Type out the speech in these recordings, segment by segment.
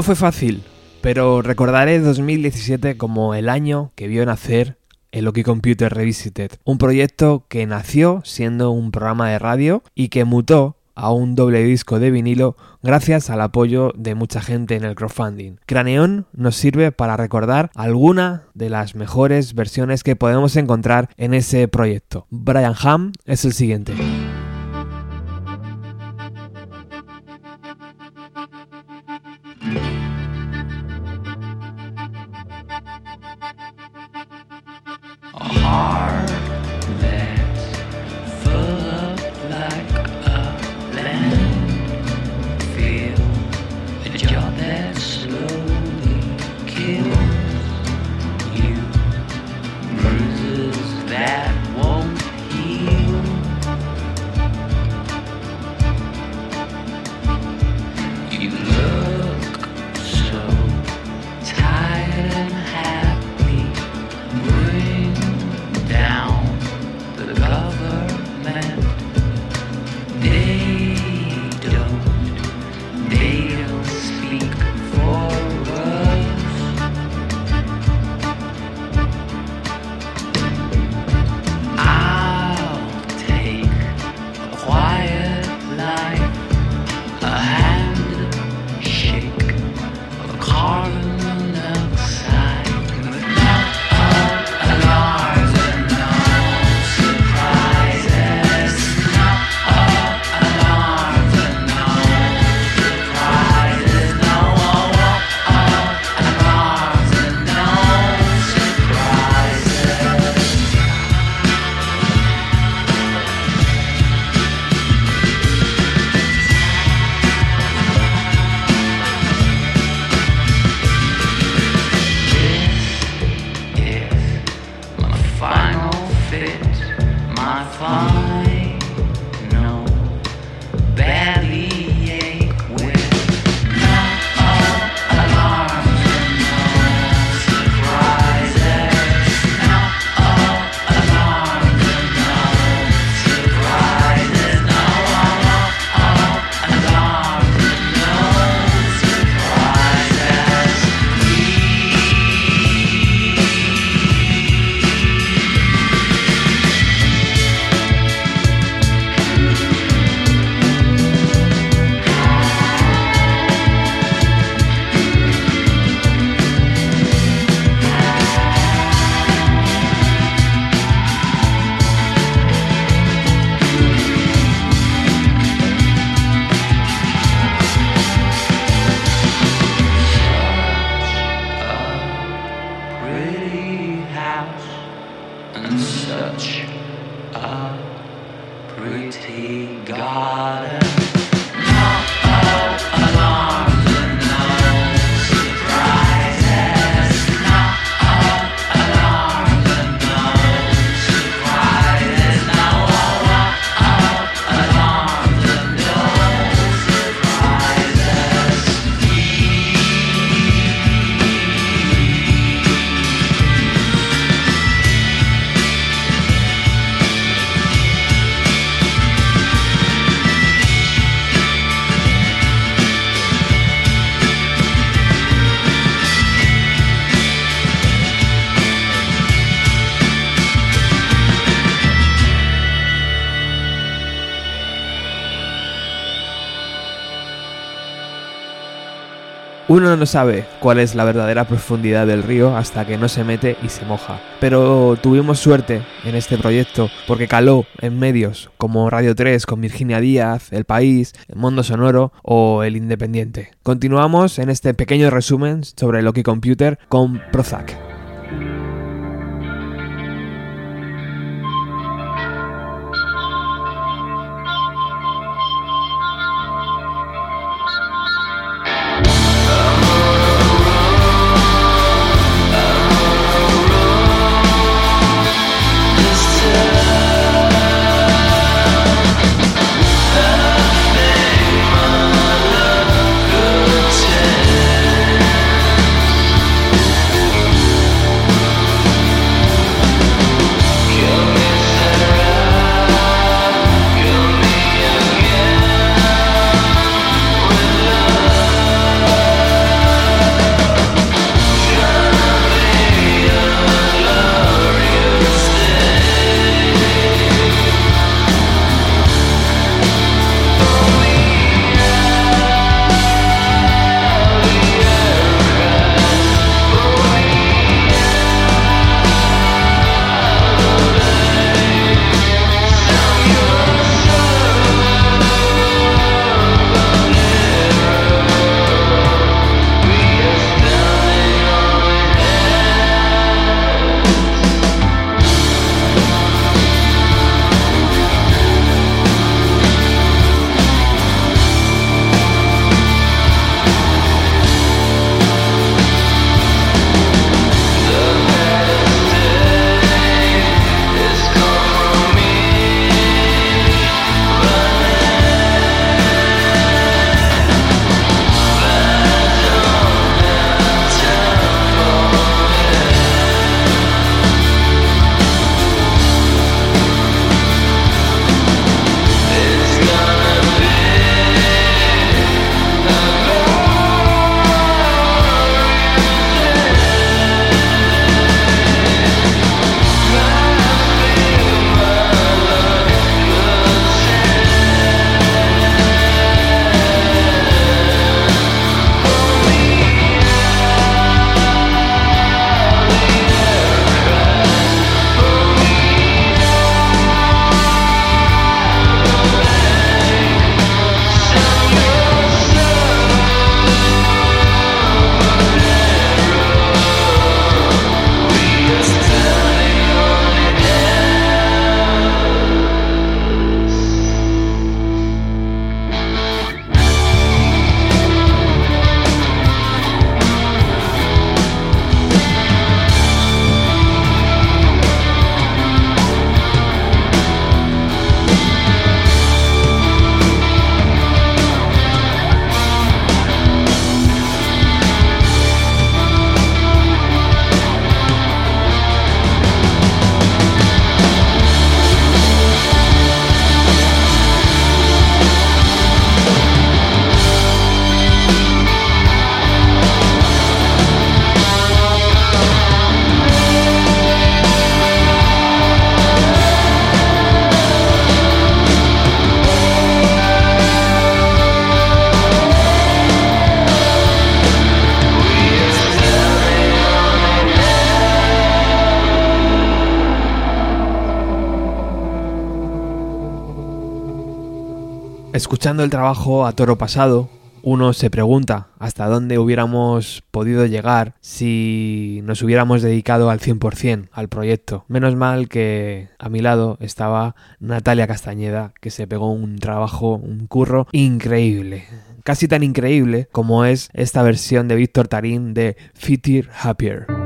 No fue fácil, pero recordaré 2017 como el año que vio nacer el OK Computer Revisited, un proyecto que nació siendo un programa de radio y que mutó a un doble disco de vinilo gracias al apoyo de mucha gente en el crowdfunding. Craneón nos sirve para recordar alguna de las mejores versiones que podemos encontrar en ese proyecto. Brian Ham es el siguiente. Uno no sabe cuál es la verdadera profundidad del río hasta que no se mete y se moja. Pero tuvimos suerte en este proyecto porque caló en medios como Radio 3 con Virginia Díaz, El País, El Mundo Sonoro o El Independiente. Continuamos en este pequeño resumen sobre Loki Computer con Prozac. Escuchando el trabajo a toro pasado, uno se pregunta hasta dónde hubiéramos podido llegar si nos hubiéramos dedicado al 100% al proyecto. Menos mal que a mi lado estaba Natalia Castañeda, que se pegó un trabajo, un curro increíble. Casi tan increíble como es esta versión de Víctor Tarín de Fitter Happier.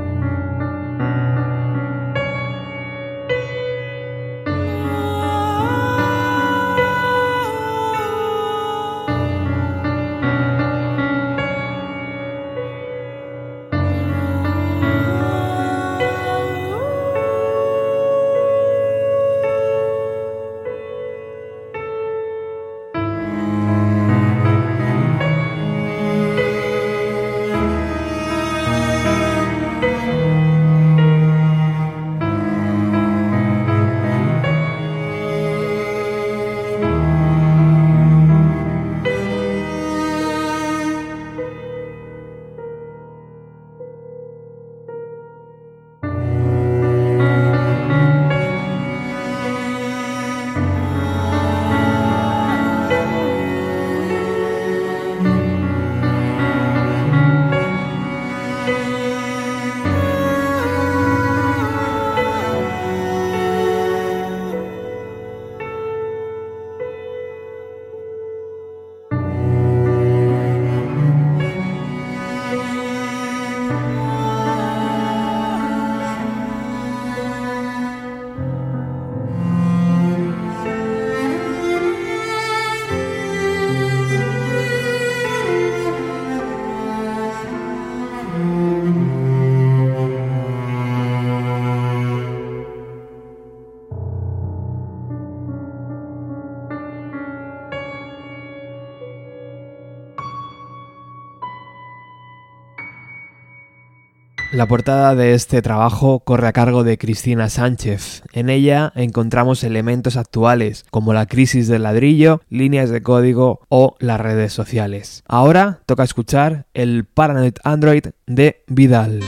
La portada de este trabajo corre a cargo de Cristina Sánchez. En ella encontramos elementos actuales como la crisis del ladrillo, líneas de código o las redes sociales. Ahora toca escuchar el Paranoid Android de Vidal.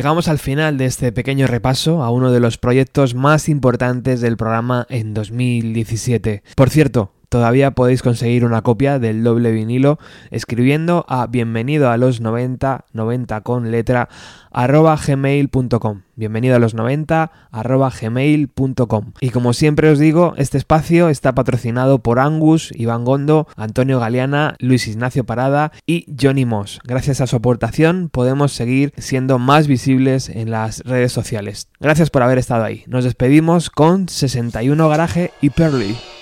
Llegamos al final de este pequeño repaso a uno de los proyectos más importantes del programa en 2017. Por cierto, todavía podéis conseguir una copia del doble vinilo escribiendo a bienvenido a los 90, 90 con letra, arroba gmail.com. Bienvenido a los 90, arroba gmail.com. Y como siempre os digo, este espacio está patrocinado por Angus, Iván Gondo, Antonio Galeana, Luis Ignacio Parada y Johnny Moss. Gracias a su aportación podemos seguir siendo más visibles en las redes sociales. Gracias por haber estado ahí. Nos despedimos con 61 Garaje y Pearly.